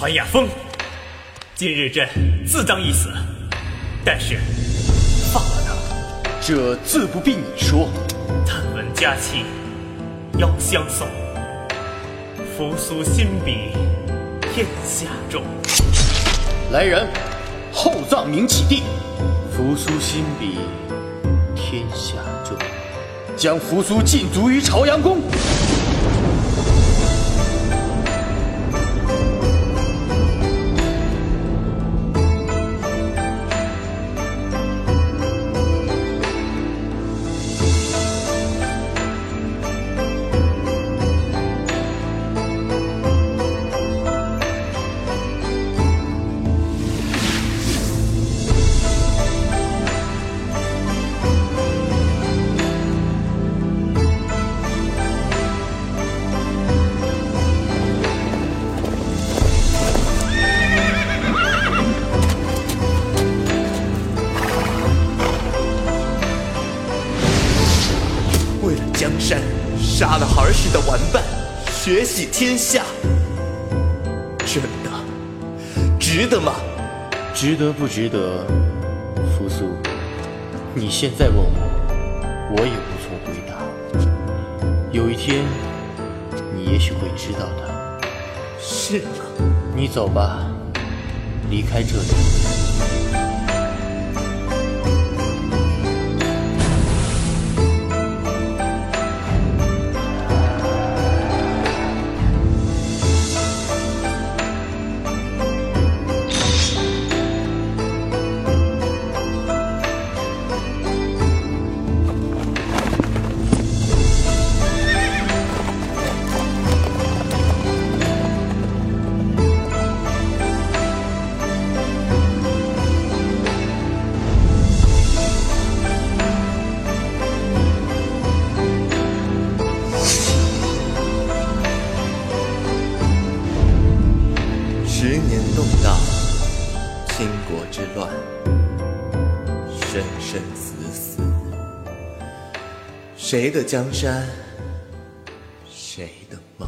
桓亚峰，今日朕自当一死，但是放了他，这自不必你说。探闻佳期，邀相送，扶苏心比天下重。来人，厚葬明启帝。扶苏心比天下重，将扶苏禁足于朝阳宫。杀了儿时的玩伴，血洗天下，真的值得吗？值得不值得？扶苏，你现在问我，我也无从回答。有一天，你也许会知道的。是吗？你走吧，离开这里。动荡，倾国之乱，生生死死，谁的江山，谁的梦？